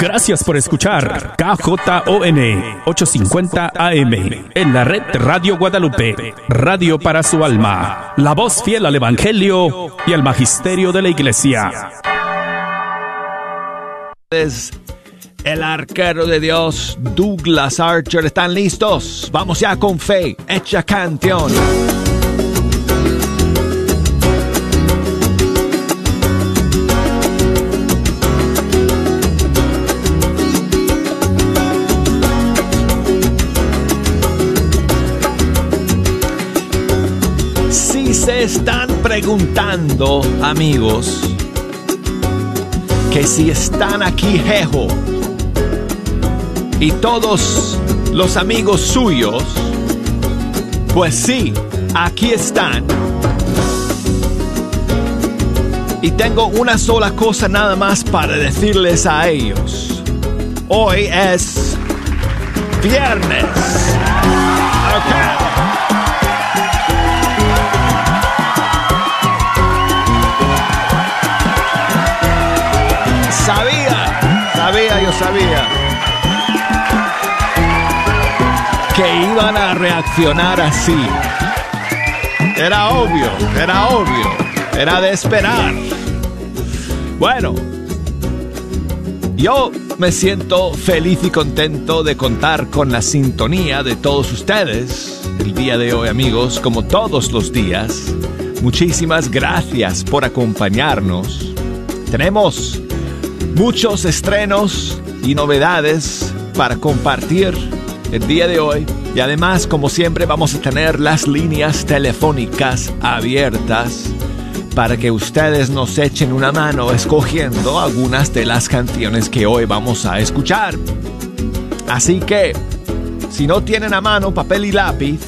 Gracias por escuchar KJON 850 AM en la red Radio Guadalupe, radio para su alma, la voz fiel al Evangelio y al Magisterio de la Iglesia. El arquero de Dios, Douglas Archer, ¿están listos? Vamos ya con fe, hecha canción. Están preguntando, amigos, que si están aquí Jejo y todos los amigos suyos, pues sí, aquí están. Y tengo una sola cosa nada más para decirles a ellos. Hoy es viernes. Que iban a reaccionar así. Era obvio, era obvio, era de esperar. Bueno, yo me siento feliz y contento de contar con la sintonía de todos ustedes el día de hoy, amigos, como todos los días. Muchísimas gracias por acompañarnos. Tenemos muchos estrenos y novedades para compartir el día de hoy. Y además, como siempre, vamos a tener las líneas telefónicas abiertas para que ustedes nos echen una mano escogiendo algunas de las canciones que hoy vamos a escuchar. Así que, si no tienen a mano papel y lápiz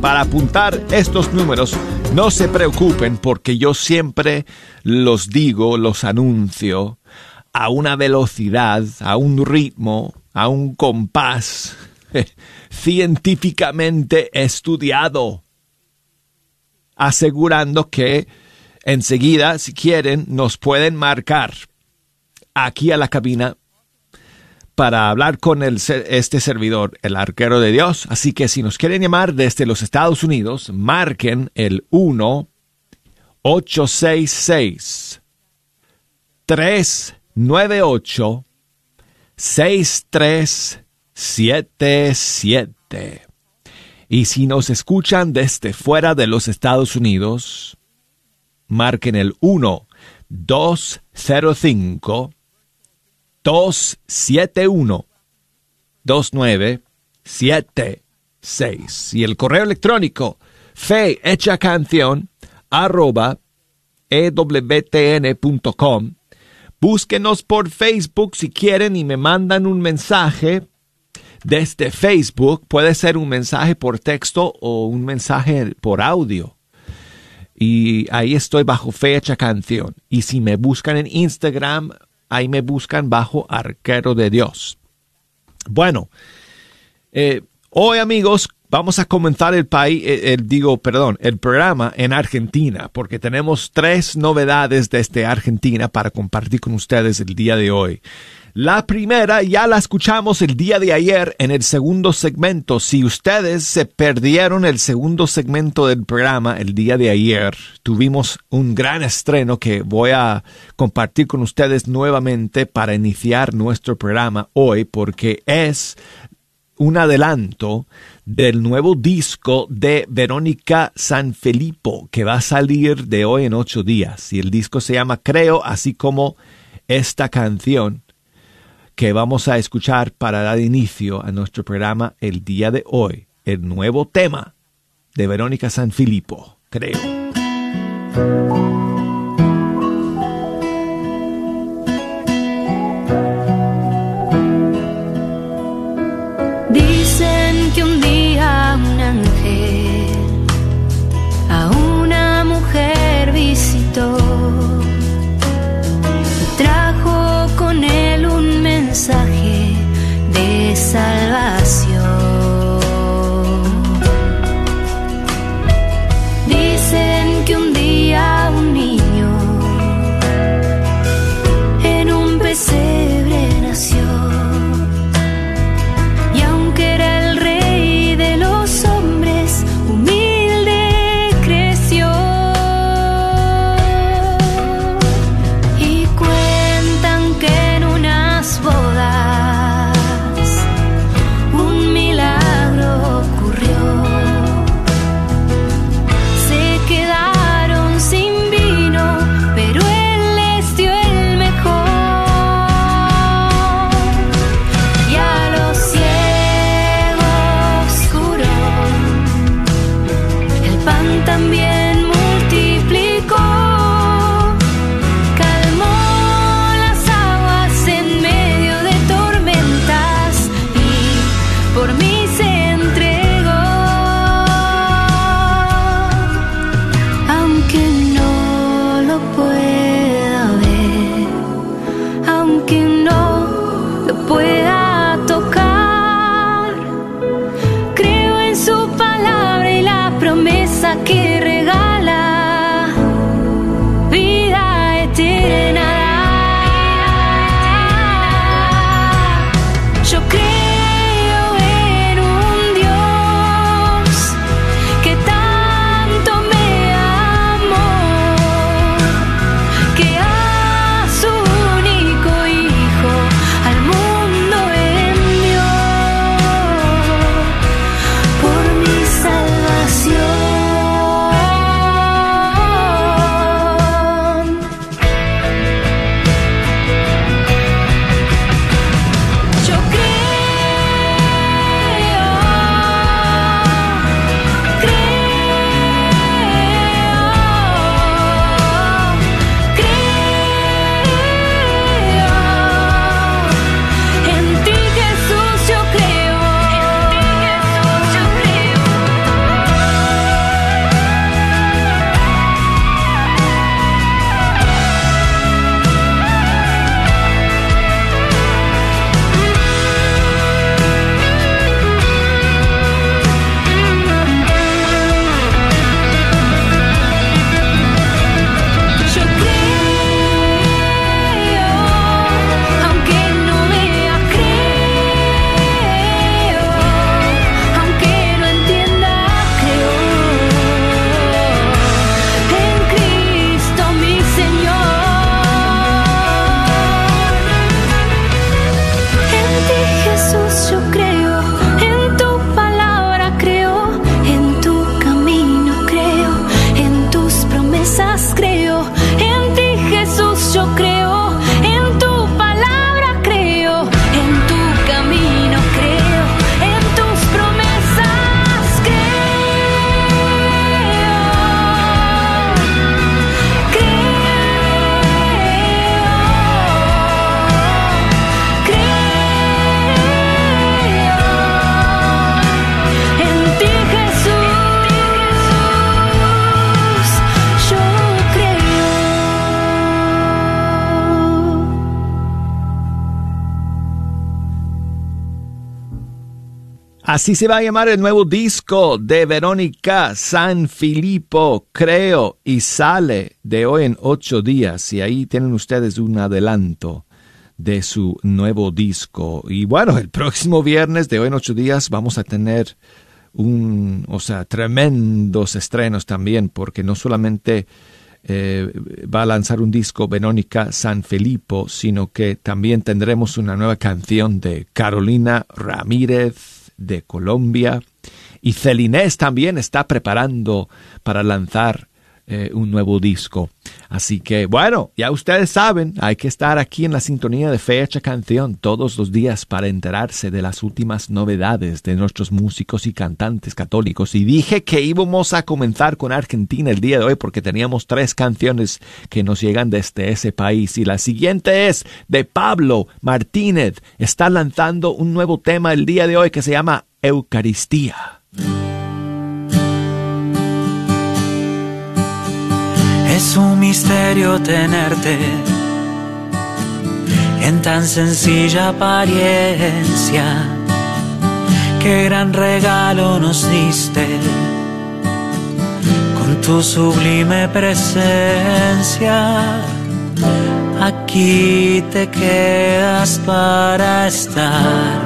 para apuntar estos números, no se preocupen porque yo siempre los digo, los anuncio a una velocidad, a un ritmo, a un compás científicamente estudiado, asegurando que enseguida, si quieren, nos pueden marcar aquí a la cabina para hablar con este servidor, el arquero de Dios. Así que si nos quieren llamar desde los Estados Unidos, marquen el 1 866 3 98 6377. Y si nos escuchan desde fuera de los Estados Unidos, marquen el 1 205 271 2976 y el correo electrónico fe canción arroba ewtn.com Búsquenos por Facebook si quieren y me mandan un mensaje desde Facebook. Puede ser un mensaje por texto o un mensaje por audio. Y ahí estoy bajo fecha canción. Y si me buscan en Instagram, ahí me buscan bajo arquero de Dios. Bueno, eh, hoy amigos, Vamos a comenzar el país, eh, el, digo, perdón, el programa en Argentina, porque tenemos tres novedades desde Argentina para compartir con ustedes el día de hoy. La primera ya la escuchamos el día de ayer en el segundo segmento. Si ustedes se perdieron el segundo segmento del programa el día de ayer, tuvimos un gran estreno que voy a compartir con ustedes nuevamente para iniciar nuestro programa hoy porque es un adelanto del nuevo disco de Verónica Sanfilippo que va a salir de hoy en ocho días. Y el disco se llama Creo, así como esta canción que vamos a escuchar para dar inicio a nuestro programa el día de hoy. El nuevo tema de Verónica Sanfilippo, Creo. Dicen que un día un pensar también. Así se va a llamar el nuevo disco de Verónica San Filippo, creo, y sale de hoy en ocho días. Y ahí tienen ustedes un adelanto de su nuevo disco. Y bueno, el próximo viernes de hoy en ocho días vamos a tener un, o sea, tremendos estrenos también, porque no solamente eh, va a lanzar un disco Verónica San Filippo, sino que también tendremos una nueva canción de Carolina Ramírez de Colombia. Y Celinés también está preparando para lanzar eh, un nuevo disco. Así que bueno, ya ustedes saben, hay que estar aquí en la sintonía de Fecha Canción todos los días para enterarse de las últimas novedades de nuestros músicos y cantantes católicos. Y dije que íbamos a comenzar con Argentina el día de hoy porque teníamos tres canciones que nos llegan desde ese país. Y la siguiente es de Pablo Martínez. Está lanzando un nuevo tema el día de hoy que se llama Eucaristía. Es un misterio tenerte en tan sencilla apariencia. Qué gran regalo nos diste con tu sublime presencia. Aquí te quedas para estar.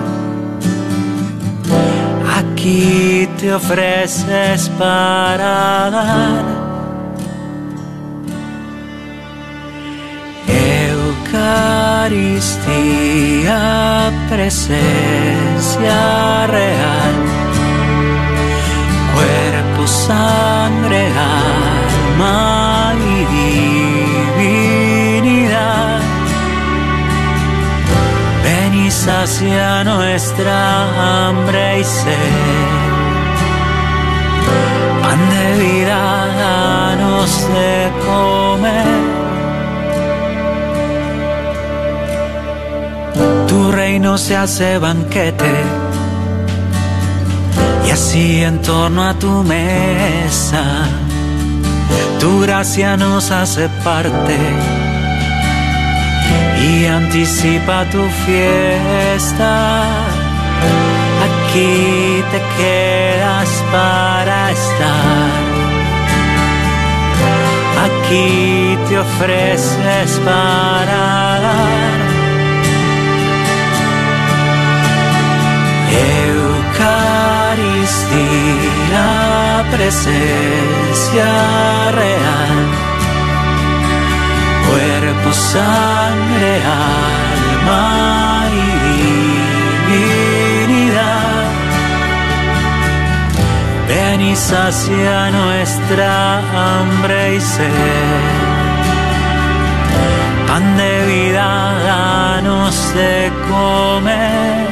Aquí te ofreces para dar Eucaristía, presencia real, cuerpo, sangre, alma y divinidad. Ven y sacia nuestra hambre y sed. Pan de vida, danos de comer reino se hace banquete y así en torno a tu mesa tu gracia nos hace parte y anticipa tu fiesta. Aquí te quedas para estar. Aquí te ofreces para dar Eucaristía, presencia real, cuerpo, sangre, alma y divinidad. Ven y sacia nuestra hambre y sed. Pan de vida, danos de comer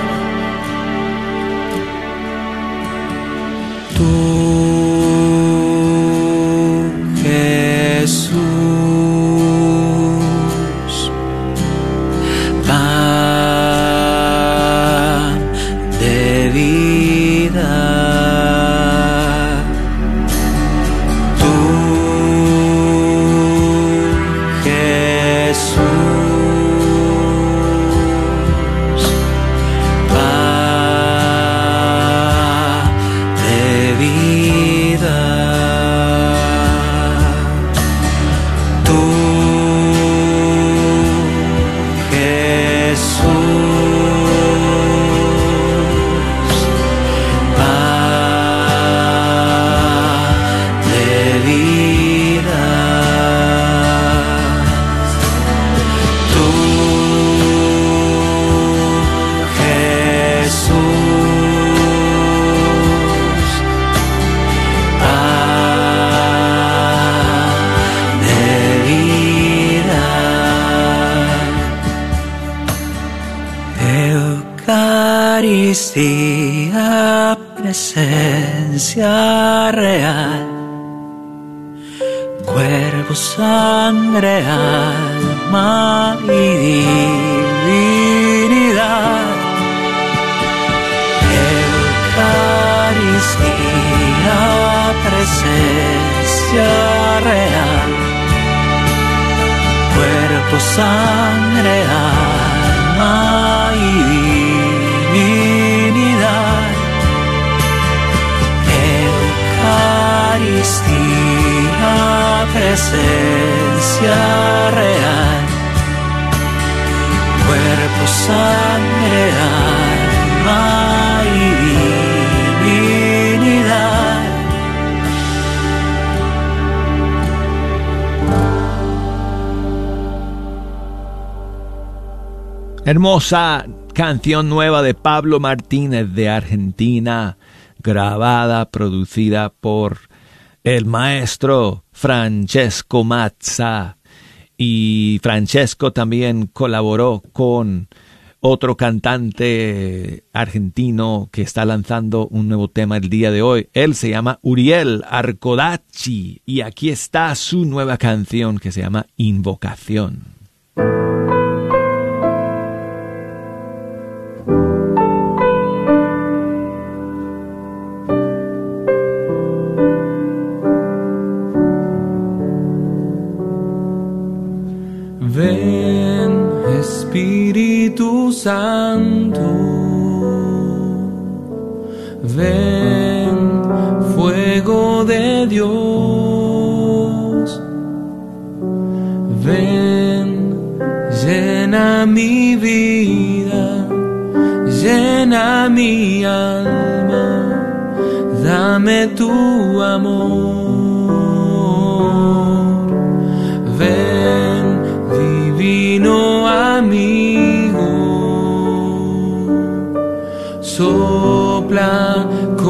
cuerpo, sangre, alma y divinidad. Eucaristía, presencia real, cuerpo, sangre, alma y divinidad presencia real, cuerpo, sangre, alma y divinidad. Hermosa canción nueva de Pablo Martínez de Argentina, grabada, producida por el maestro Francesco Mazza. Y Francesco también colaboró con otro cantante argentino que está lanzando un nuevo tema el día de hoy. Él se llama Uriel Arcodacci y aquí está su nueva canción que se llama Invocación. Santo. Ven, fuego de Dios. Ven, llena mi vida, llena mi alma, dame tu amor. Ven, divino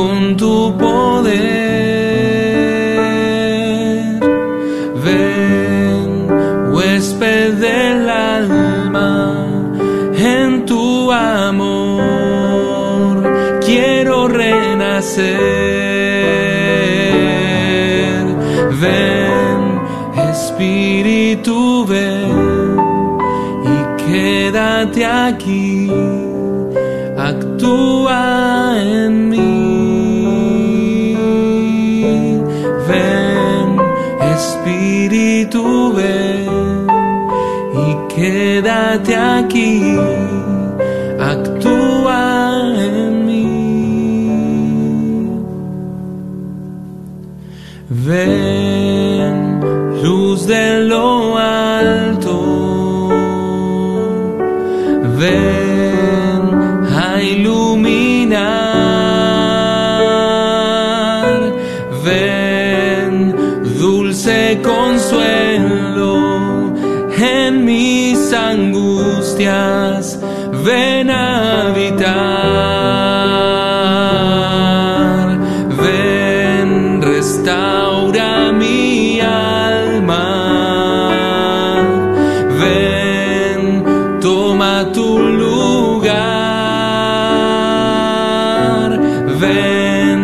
con tu poder. Ven, huésped del alma, en tu amor quiero renacer. Ven, Espíritu, ven y quédate aquí actúa en mí. Quédate aquí. Ven a habitar. Ven, restaura mi alma. Ven, toma tu lugar. Ven,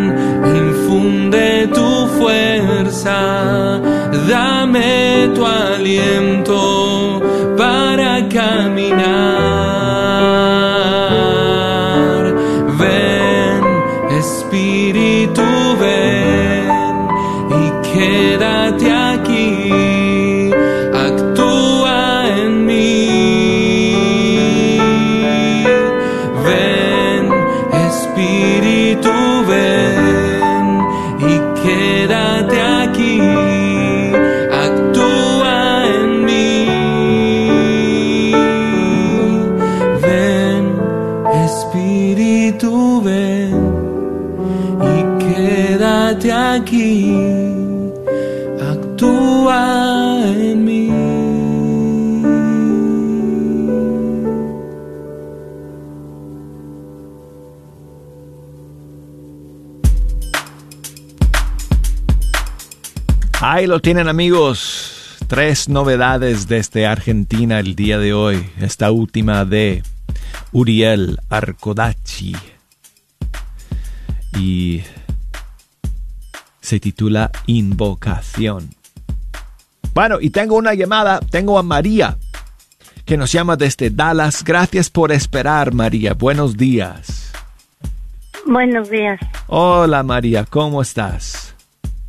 infunde tu fuerza. Dame tu aliento para caminar. Ahí lo tienen amigos. Tres novedades desde Argentina el día de hoy. Esta última de Uriel Arcodacci. Y se titula Invocación. Bueno, y tengo una llamada. Tengo a María, que nos llama desde Dallas. Gracias por esperar, María. Buenos días. Buenos días. Hola, María. ¿Cómo estás?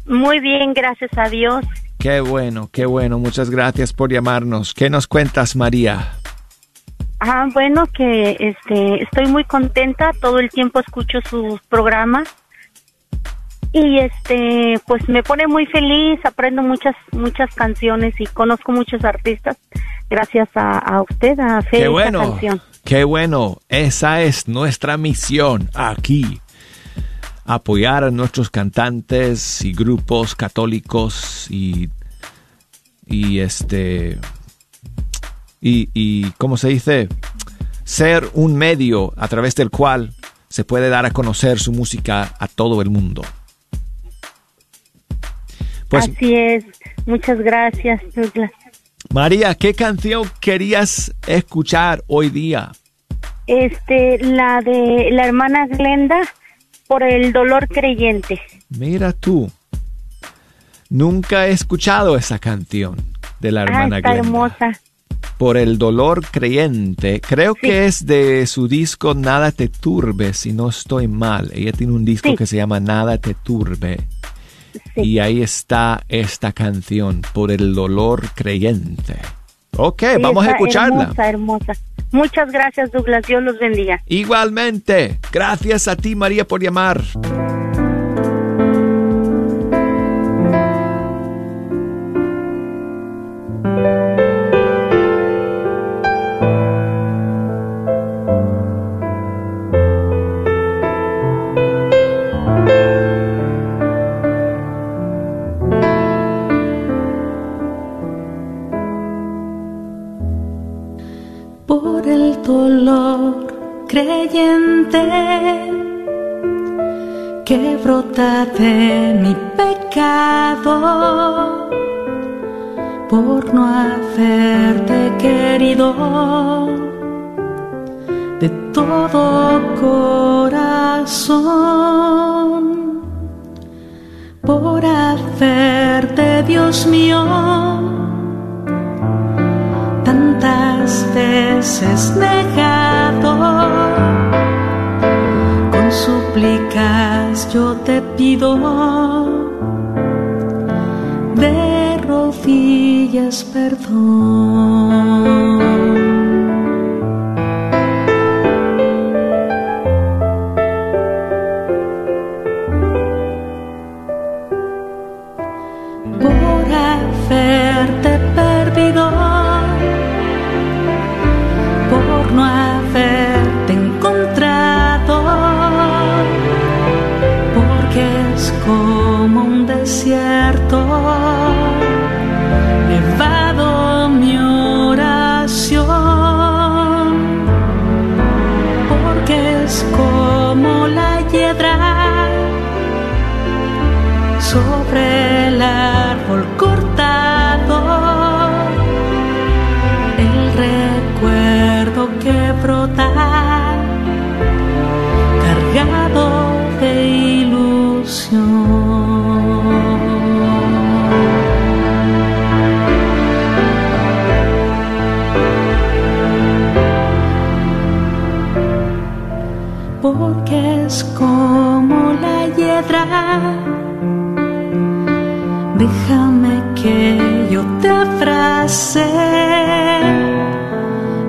Muy bien, gracias a Dios. Qué bueno, qué bueno. Muchas gracias por llamarnos. ¿Qué nos cuentas, María? Ah, bueno, que este, estoy muy contenta. Todo el tiempo escucho sus programas. y este pues me pone muy feliz, aprendo muchas muchas canciones y conozco muchos artistas gracias a, a usted a hacer Qué bueno. canción. Qué bueno. Esa es nuestra misión aquí. Apoyar a nuestros cantantes y grupos católicos y y este y, y ¿cómo se dice? Ser un medio a través del cual se puede dar a conocer su música a todo el mundo. Pues Así es. Muchas gracias, Douglas. María, ¿qué canción querías escuchar hoy día? Este, la de la hermana Glenda por el dolor creyente. Mira tú. Nunca he escuchado esa canción de la Ah, hermana está Glenda. hermosa. Por el dolor creyente. Creo que es de su disco Nada te turbe, si no estoy mal. Ella tiene un disco Sí. que se llama Nada te turbe. Sí. Y ahí está esta canción, Por el dolor creyente. Ok, vamos a está escucharla. Hermosa, hermosa. Muchas gracias, Douglas. Dios los bendiga. Igualmente, gracias a ti María por llamar. Creyente que brota de mi pecado por no haberte querido de todo corazón por haberte Dios mío tantas veces negado. Te pido de rodillas perdón.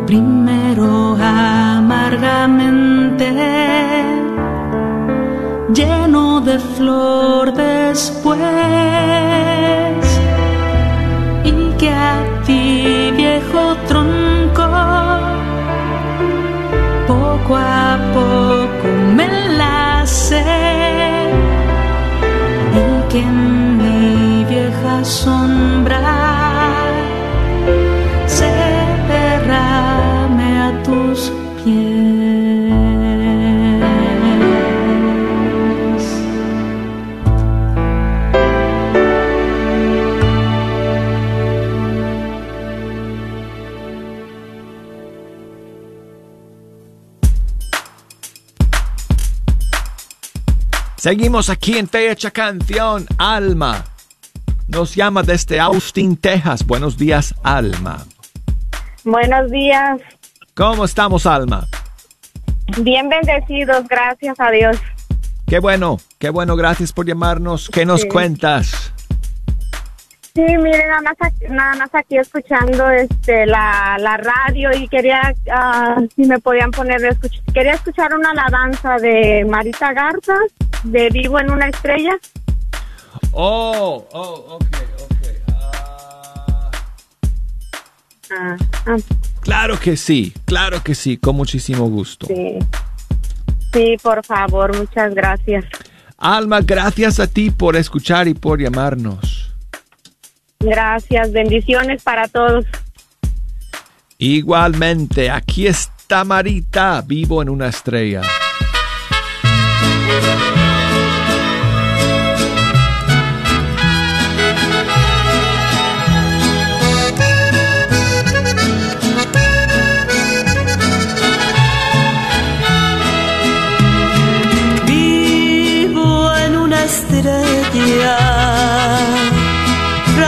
Primero amargamente, lleno de flor después, y que a ti viejo tronco poco a poco me enlace. Y que en mi vieja sombra Seguimos aquí en Fecha Canción, Alma. Nos llama desde Austin, Texas. Buenos días, Alma. Buenos días. ¿Cómo estamos, Alma? Bien bendecidos, gracias a Dios. Qué bueno, qué bueno, gracias por llamarnos. ¿Qué nos Sí. cuentas? Sí, mire, nada más, aquí, nada más aquí escuchando este la, la radio y quería, uh, si me podían poner, escuch quería escuchar una alabanza de Marita Garza, de Vivo en una estrella. Oh, oh, ok, ok. Uh, uh, claro que sí, claro que sí, con muchísimo gusto. Sí, sí, por favor, muchas gracias. Alma, gracias a ti por escuchar y por llamarnos. Gracias, bendiciones para todos. Igualmente, aquí está Marita, vivo en una estrella.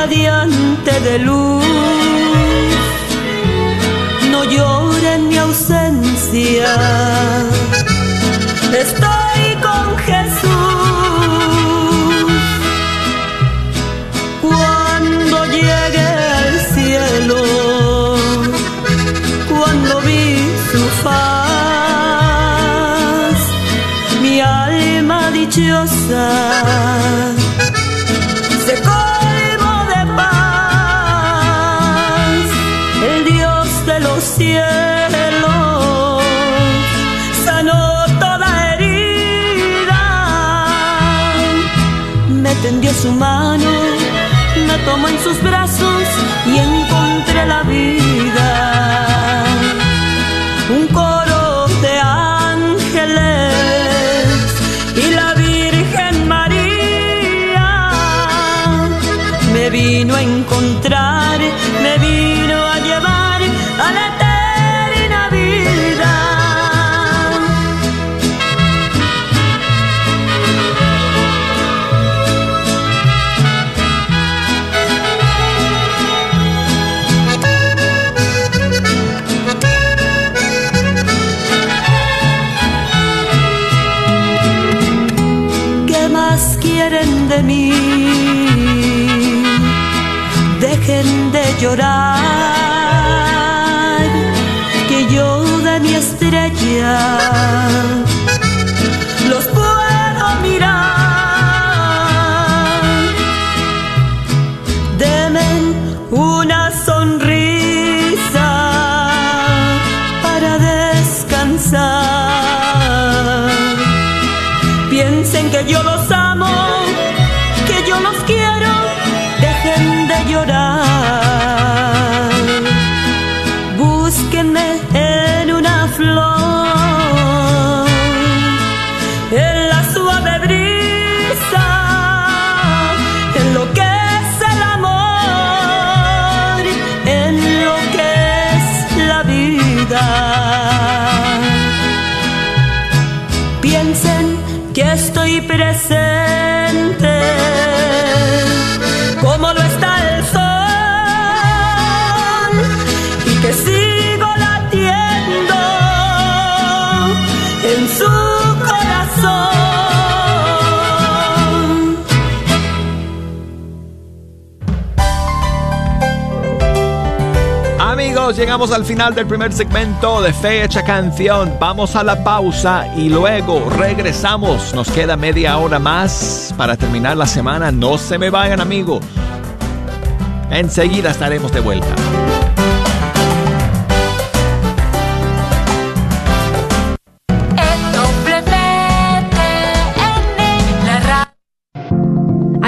Radiante de luz. No llora en mi ausencia. Estoy que yo los Llegamos al final del primer segmento de Fecha Canción. Vamos a la pausa y luego regresamos. Nos queda media hora más para terminar la semana. No se me vayan, amigos. Enseguida estaremos de vuelta.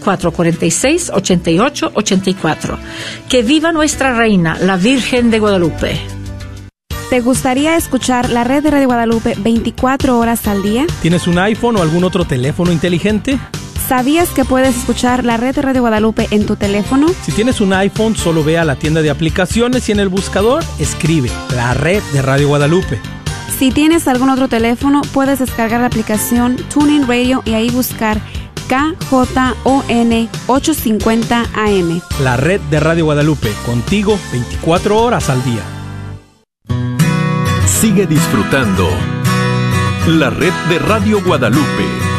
446-8884. Que viva nuestra reina, la Virgen de Guadalupe. ¿Te gustaría escuchar la red de Radio Guadalupe 24 horas al día? ¿Tienes un iPhone o algún otro teléfono inteligente? ¿Sabías que puedes escuchar la red de Radio Guadalupe en tu teléfono? Si tienes un iPhone, solo ve a la tienda de aplicaciones y en el buscador escribe la red de Radio Guadalupe. Si tienes algún otro teléfono, puedes descargar la aplicación Tuning Radio y ahí buscar KJON 850 AM. La red de Radio Guadalupe, contigo 24 horas al día. Sigue disfrutando la red de Radio Guadalupe.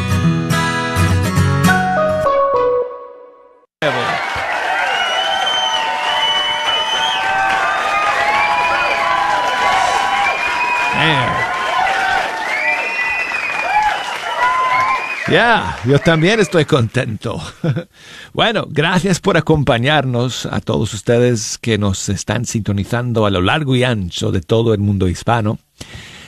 Ya, yo también estoy contento. bueno, gracias por acompañarnos a todos ustedes que nos están sintonizando a lo largo y ancho de todo el mundo hispano.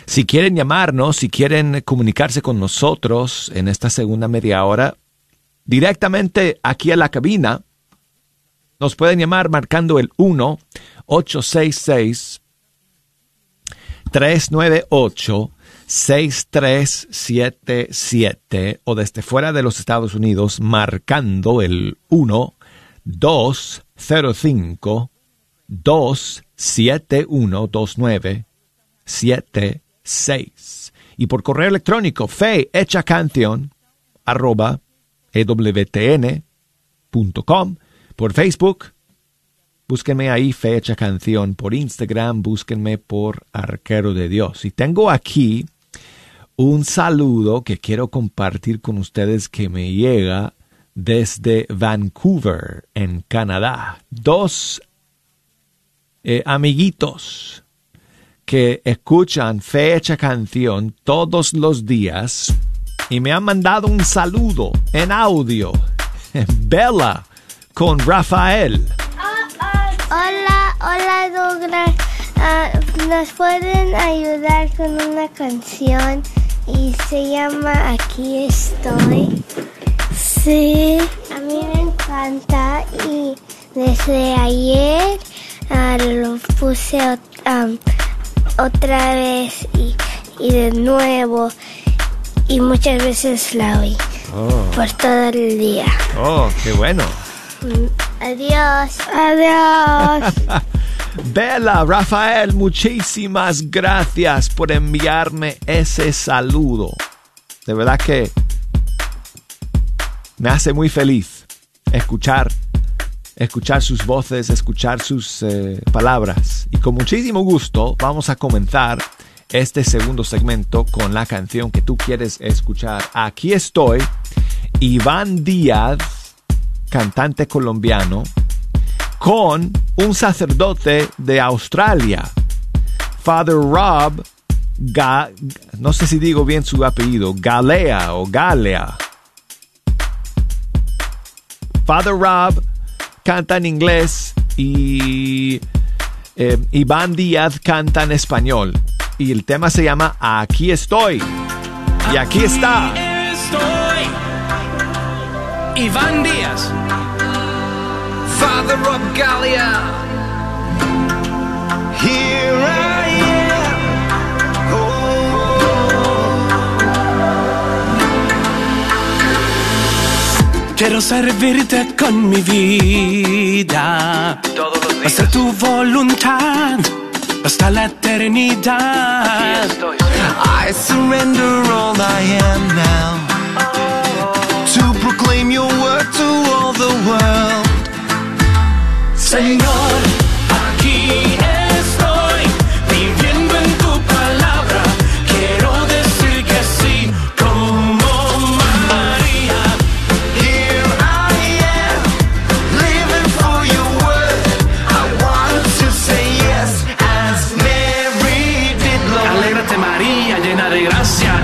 Si quieren llamarnos, si quieren comunicarse con nosotros en esta segunda media hora, directamente aquí a la cabina, nos pueden llamar marcando el 1 866 398 6377 o desde fuera de los Estados Unidos marcando el 1 205 271 2976 y por correo electrónico fe hecha canción arroba ewtn.com por Facebook Búsquenme ahí Fecha Canción por Instagram, búsquenme por Arquero de Dios. Y tengo aquí un saludo que quiero compartir con ustedes que me llega desde Vancouver, en Canadá. Dos eh, amiguitos que escuchan Fecha Canción todos los días y me han mandado un saludo en audio. Bella con Rafael. Hola, hola Douglas. Uh, ¿Nos pueden ayudar con una canción? Y se llama Aquí estoy. Sí. A mí me encanta y desde ayer uh, lo puse um, otra vez y, y de nuevo. y muchas veces la oí Oh, por todo el día. oh, qué bueno. Mm, Adiós. Adiós. Bella, Rafael, muchísimas gracias por enviarme ese saludo. De verdad que me hace muy feliz escuchar, escuchar sus voces, escuchar sus eh, palabras. Y con muchísimo gusto vamos a comenzar este segundo segmento con la canción que tú quieres escuchar. Aquí estoy, Iván Díaz, cantante colombiano, con un sacerdote de Australia, Father Rob, Ga- no sé si digo bien su apellido, Galea o Galea. Father Rob canta en inglés y eh, Iván Díaz canta en español. Y el tema se llama Aquí estoy. Y aquí está. Estoy. Iván Díaz. Father of Gallia. Here I am. Oh. Quiero servirte con mi vida. Hacer tu voluntad hasta la eternidad. I surrender all I am now your word to all the world. Señor,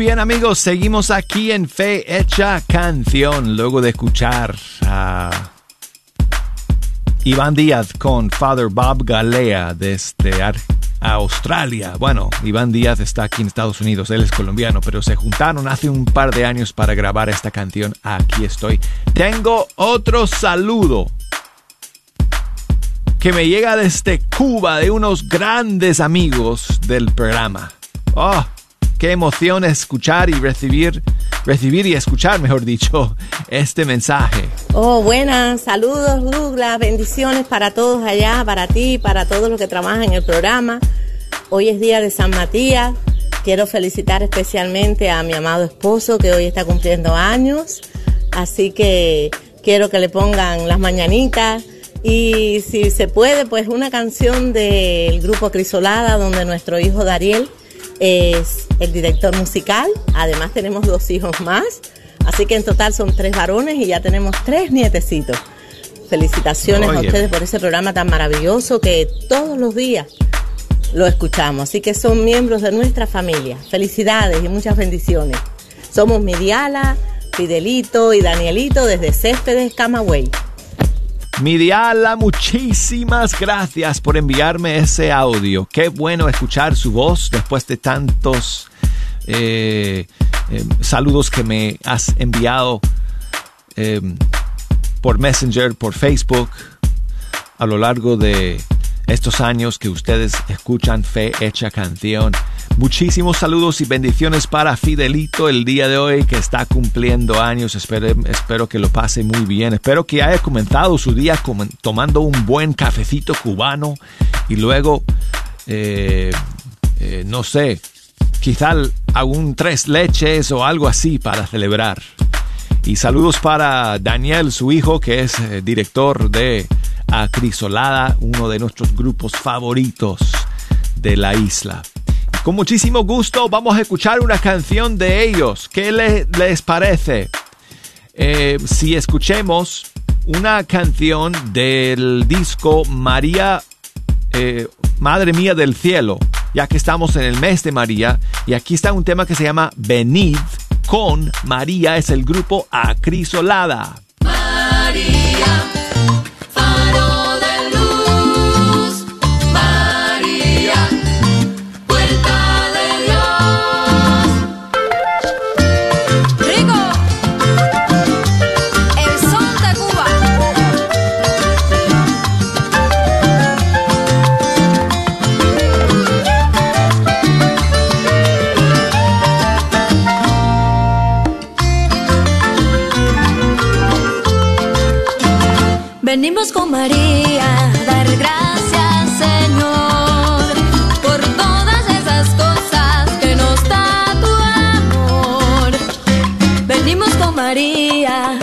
bien amigos, seguimos aquí en Fe Hecha Canción, luego de escuchar a Iván Díaz con Father Bob Galea desde Australia. Bueno, Iván Díaz está aquí en Estados Unidos, él es colombiano, pero se juntaron hace un par de años para grabar esta canción. Aquí estoy. Tengo otro saludo que me llega desde Cuba de unos grandes amigos del programa. Oh, qué emoción escuchar y recibir, recibir y escuchar, mejor dicho, este mensaje. Oh, buenas, saludos Douglas, bendiciones para todos allá, para ti, para todos los que trabajan en el programa. Hoy es día de San Matías. Quiero felicitar especialmente a mi amado esposo que hoy está cumpliendo años. Así que quiero que le pongan las mañanitas y si se puede, pues una canción del grupo Crisolada donde nuestro hijo Dariel es el director musical. Además tenemos dos hijos más. Así que en total son tres varones y ya tenemos tres nietecitos. Felicitaciones a ustedes por ese programa tan maravilloso que todos los días lo escuchamos. Así que son miembros de nuestra familia. Felicidades y muchas bendiciones. Somos Miriala, Fidelito y Danielito desde Céspedes, Camagüey. Miriala, muchísimas gracias por enviarme ese audio. Qué bueno escuchar su voz después de tantos eh, eh, saludos que me has enviado eh, por Messenger, por Facebook, a lo largo de estos años que ustedes escuchan Fe Hecha Canción. Muchísimos saludos y bendiciones para Fidelito el día de hoy que está cumpliendo años. Espero, espero que lo pase muy bien. Espero que haya comenzado su día tomando un buen cafecito cubano y luego, eh, eh, no sé, quizá algún tres leches o algo así para celebrar. Y saludos para Daniel, su hijo, que es eh, director de Acrisolada, uno de nuestros grupos favoritos de la isla. Con muchísimo gusto vamos a escuchar una canción de ellos. ¿Qué le- les parece? Eh, si escuchemos una canción del disco María, eh, Madre Mía del Cielo, ya que estamos en el mes de María, y aquí está un tema que se llama Venid con María, es el grupo Acrisolada. Venimos con María a dar gracias, Señor, por todas esas cosas que nos da tu amor. Venimos con María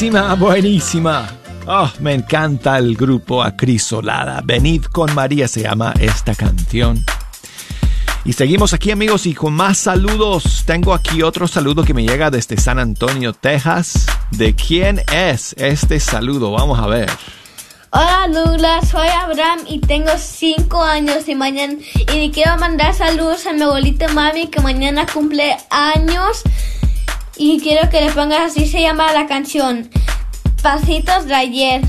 Buenísima, buenísima. Oh, me encanta el grupo Acrisolada. Venid con María se llama esta canción. Y seguimos aquí amigos y con más saludos. Tengo aquí otro saludo que me llega desde San Antonio, Texas. ¿De quién es este saludo? Vamos a ver. Hola Douglas, soy Abraham y tengo 5 años y mañana y quiero mandar saludos a mi abuelita mami que mañana cumple años y quiero que le pongas así se llama la canción Pasitos de ayer.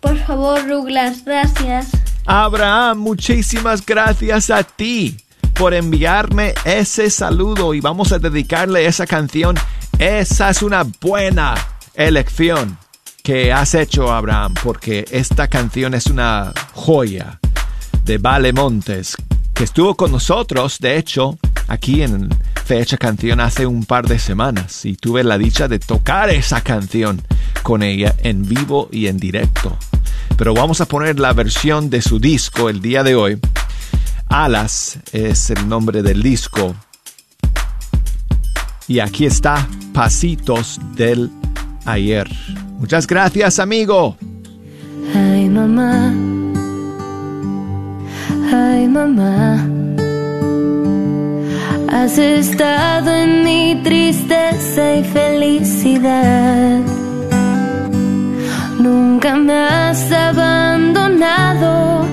Por favor Douglas, gracias. Abraham, muchísimas gracias a ti por enviarme ese saludo y vamos a dedicarle esa canción. Esa es una buena elección que has hecho, Abraham, porque esta canción es una joya de Vale Montes, que estuvo con nosotros, de hecho, aquí en Fecha Canción hace un par de semanas y tuve la dicha de tocar esa canción con ella en vivo y en directo. Pero vamos a poner la versión de su disco el día de hoy. Alas es el nombre del disco. Y aquí está Pasitos del Ayer. Muchas gracias, amigo. Mamá. Mamá. Has estado en mi tristeza y felicidad. Nunca me has abandonado.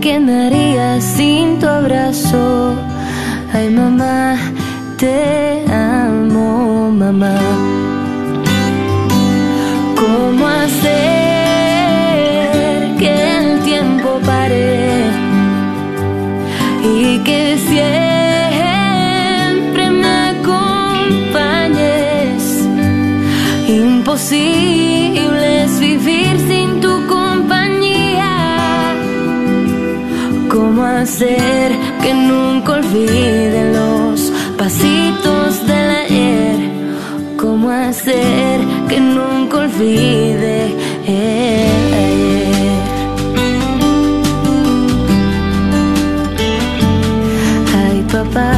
¿Qué me harías sin tu abrazo? Ay, mamá, te amo, mamá. Hacer que nunca olvide los pasitos del ayer? ¿Cómo hacer que nunca olvide el ayer? Ay, papá.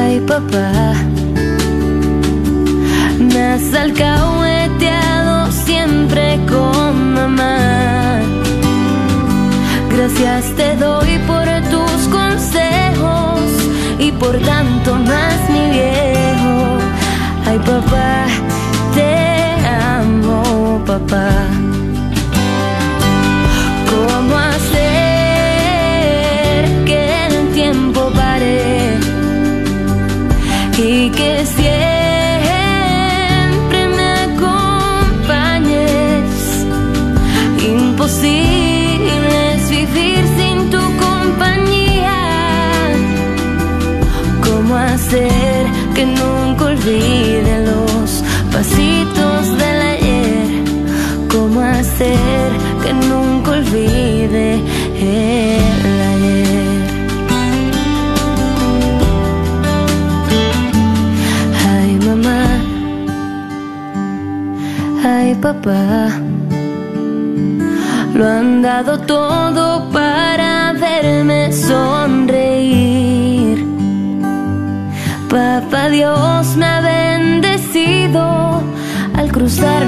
Ay, papá. Me has alcahueteado Gracias te doy por tus consejos y por tanto más mi viejo. Ay papá, te amo papá. Olvide los pasitos del ayer? ¿Cómo hacer que nunca olvide el ayer? Ay mamá, ay papá, lo han dado todo para verme sonreír. Papá Dios me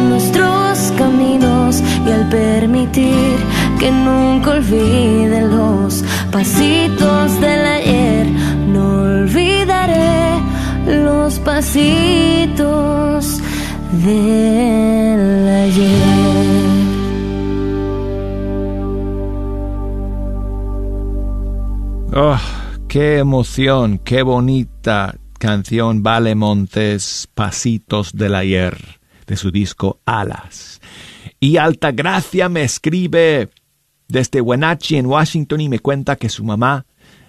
nuestros caminos y al permitir que nunca olvide los pasitos del ayer. No olvidaré los pasitos del ayer. Oh, qué emoción, qué bonita canción Vale Montes, Pasitos del Ayer, de su disco Alas. Y Altagracia me escribe desde Wenatchee, en Washington, y me cuenta que su mamá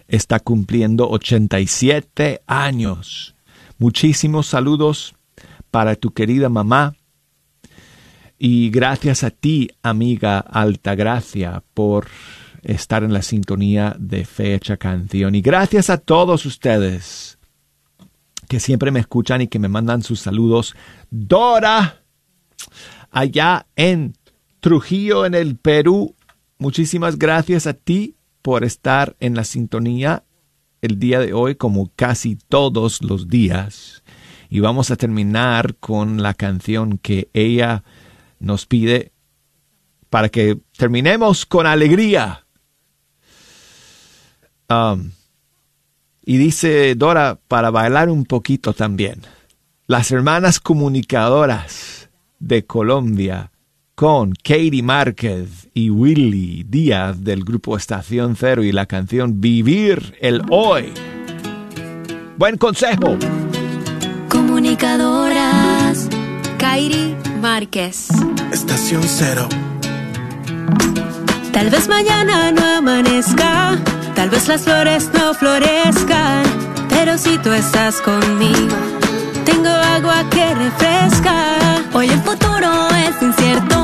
está cumpliendo 87 años. Muchísimos saludos para tu querida mamá. Y gracias a ti, amiga Altagracia, por estar en la sintonía de Fecha Canción. Y gracias a todos ustedes que siempre me escuchan y que me mandan sus saludos. Dora, allá en Trujillo, en el Perú, muchísimas gracias a ti por estar en la sintonía el día de hoy, como casi todos los días. Y vamos a terminar con la canción que ella nos pide para que terminemos con alegría. Um, y dice Dora, para bailar un poquito también. Las hermanas comunicadoras de Colombia con Katie Márquez y Willy Díaz del grupo Estación Cero y la canción Vivir el Hoy. Buen consejo. Comunicadoras. Kairi Márquez. Estación Cero. Tal vez mañana no amanezca, tal vez las flores no florezcan, pero si tú estás conmigo, tengo agua que refresca. Hoy el futuro es incierto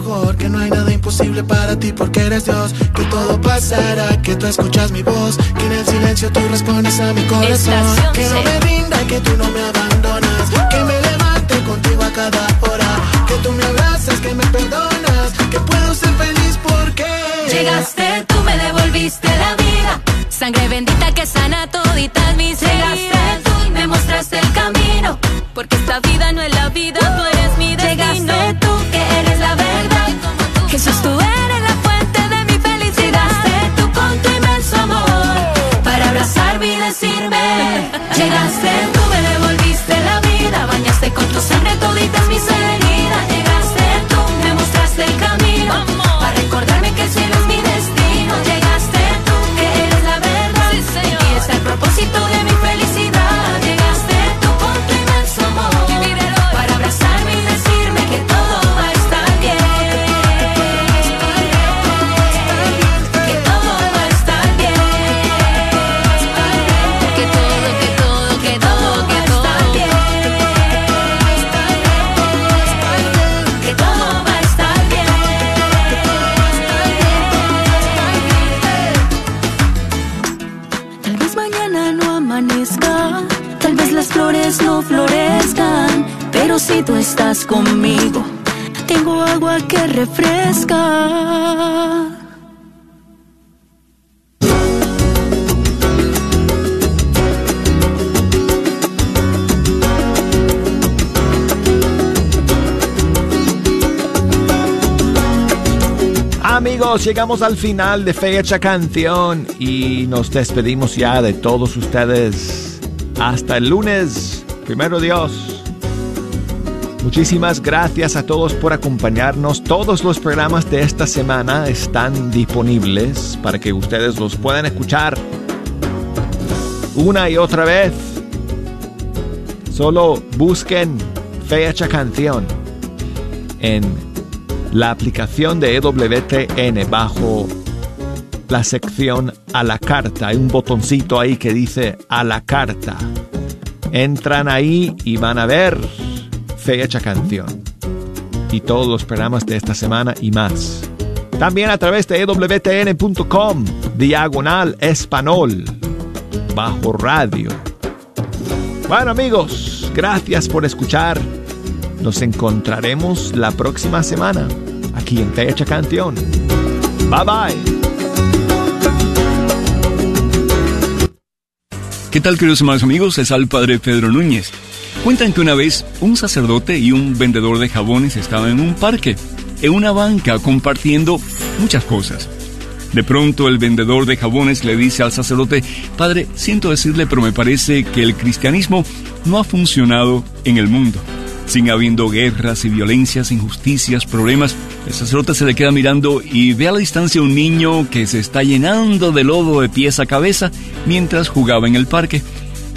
mejor, que no hay nada imposible para ti porque eres Dios, que todo pasará, que tú escuchas mi voz, que en el silencio tú respondes a mi corazón, que no me rinda, que tú no me abandonas, que me levante contigo a cada hora, que tú me abrazas, que me perdonas, que puedo ser feliz porque Llegaste tú, me devolviste la vida. Sangre bendita que sana toditas mis heridas. Llegaste tú y me mostraste el camino. Porque esta vida no es la vida, tú eres Llegaste estás conmigo, tengo agua que refresca. Amigos, llegamos al final de Fecha Canción y nos despedimos ya de todos ustedes. Hasta el lunes, primero Dios. Muchísimas gracias a todos por acompañarnos. Todos los programas de esta semana están disponibles para que ustedes los puedan escuchar una y otra vez. Solo busquen Fecha Canción en la aplicación de EWTN bajo la sección a la carta. Hay un botoncito ahí que dice a la carta. Entran ahí y van a ver fecha canción. Y todos los programas de esta semana y más. También a través de ewtn.com, diagonal español, bajo radio. Bueno amigos, gracias por escuchar. Nos encontraremos la próxima semana aquí en Fecha Canción. Bye bye. ¿Qué tal, queridos hermanos amigos? Es al padre Pedro Núñez. Cuentan que una vez un sacerdote y un vendedor de jabones estaban en un parque, en una banca, compartiendo muchas cosas. De pronto el vendedor de jabones le dice al sacerdote, Padre, siento decirle, pero me parece que el cristianismo no ha funcionado en el mundo. Sin habiendo guerras y violencias, injusticias, problemas, el sacerdote se le queda mirando y ve a la distancia un niño que se está llenando de lodo de pies a cabeza mientras jugaba en el parque.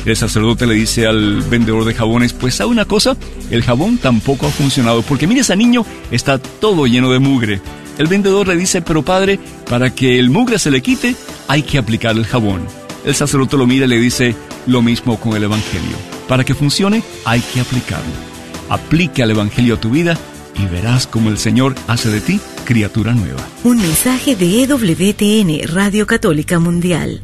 El sacerdote le dice al vendedor de jabones, pues sabe una cosa, el jabón tampoco ha funcionado, porque mire ese niño está todo lleno de mugre. El vendedor le dice, pero padre, para que el mugre se le quite, hay que aplicar el jabón. El sacerdote lo mira y le dice, lo mismo con el Evangelio. Para que funcione, hay que aplicarlo. Aplica el Evangelio a tu vida y verás cómo el Señor hace de ti criatura nueva. Un mensaje de EWTN, Radio Católica Mundial.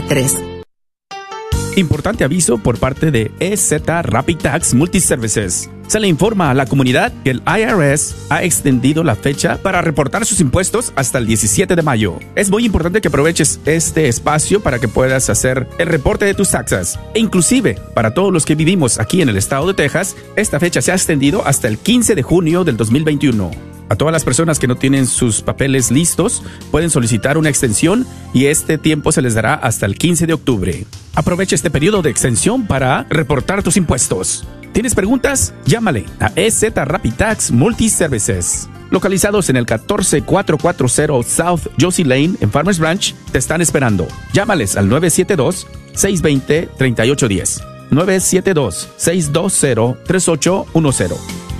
Importante aviso por parte de EZ Rapid Tax Multiservices. Se le informa a la comunidad que el IRS ha extendido la fecha para reportar sus impuestos hasta el 17 de mayo. Es muy importante que aproveches este espacio para que puedas hacer el reporte de tus taxas. E inclusive, para todos los que vivimos aquí en el estado de Texas, esta fecha se ha extendido hasta el 15 de junio del 2021. A todas las personas que no tienen sus papeles listos pueden solicitar una extensión y este tiempo se les dará hasta el 15 de octubre. Aprovecha este periodo de extensión para reportar tus impuestos. ¿Tienes preguntas? Llámale a EZ Rapid Tax Multiservices. Localizados en el 14440 South Josie Lane en Farmers Branch, te están esperando. Llámales al 972-620-3810. 972-620-3810.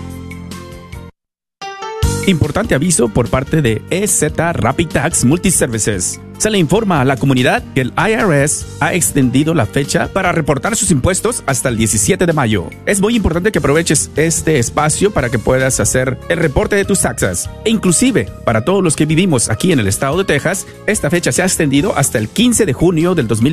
Importante aviso por parte de EZ Rapid Tax Multiservices. Se le informa a la comunidad que el IRS ha extendido la fecha para reportar sus impuestos hasta el 17 de mayo. Es muy importante que aproveches este espacio para que puedas hacer el reporte de tus taxas. E inclusive, para todos los que vivimos aquí en el estado de Texas, esta fecha se ha extendido hasta el 15 de junio del 2020.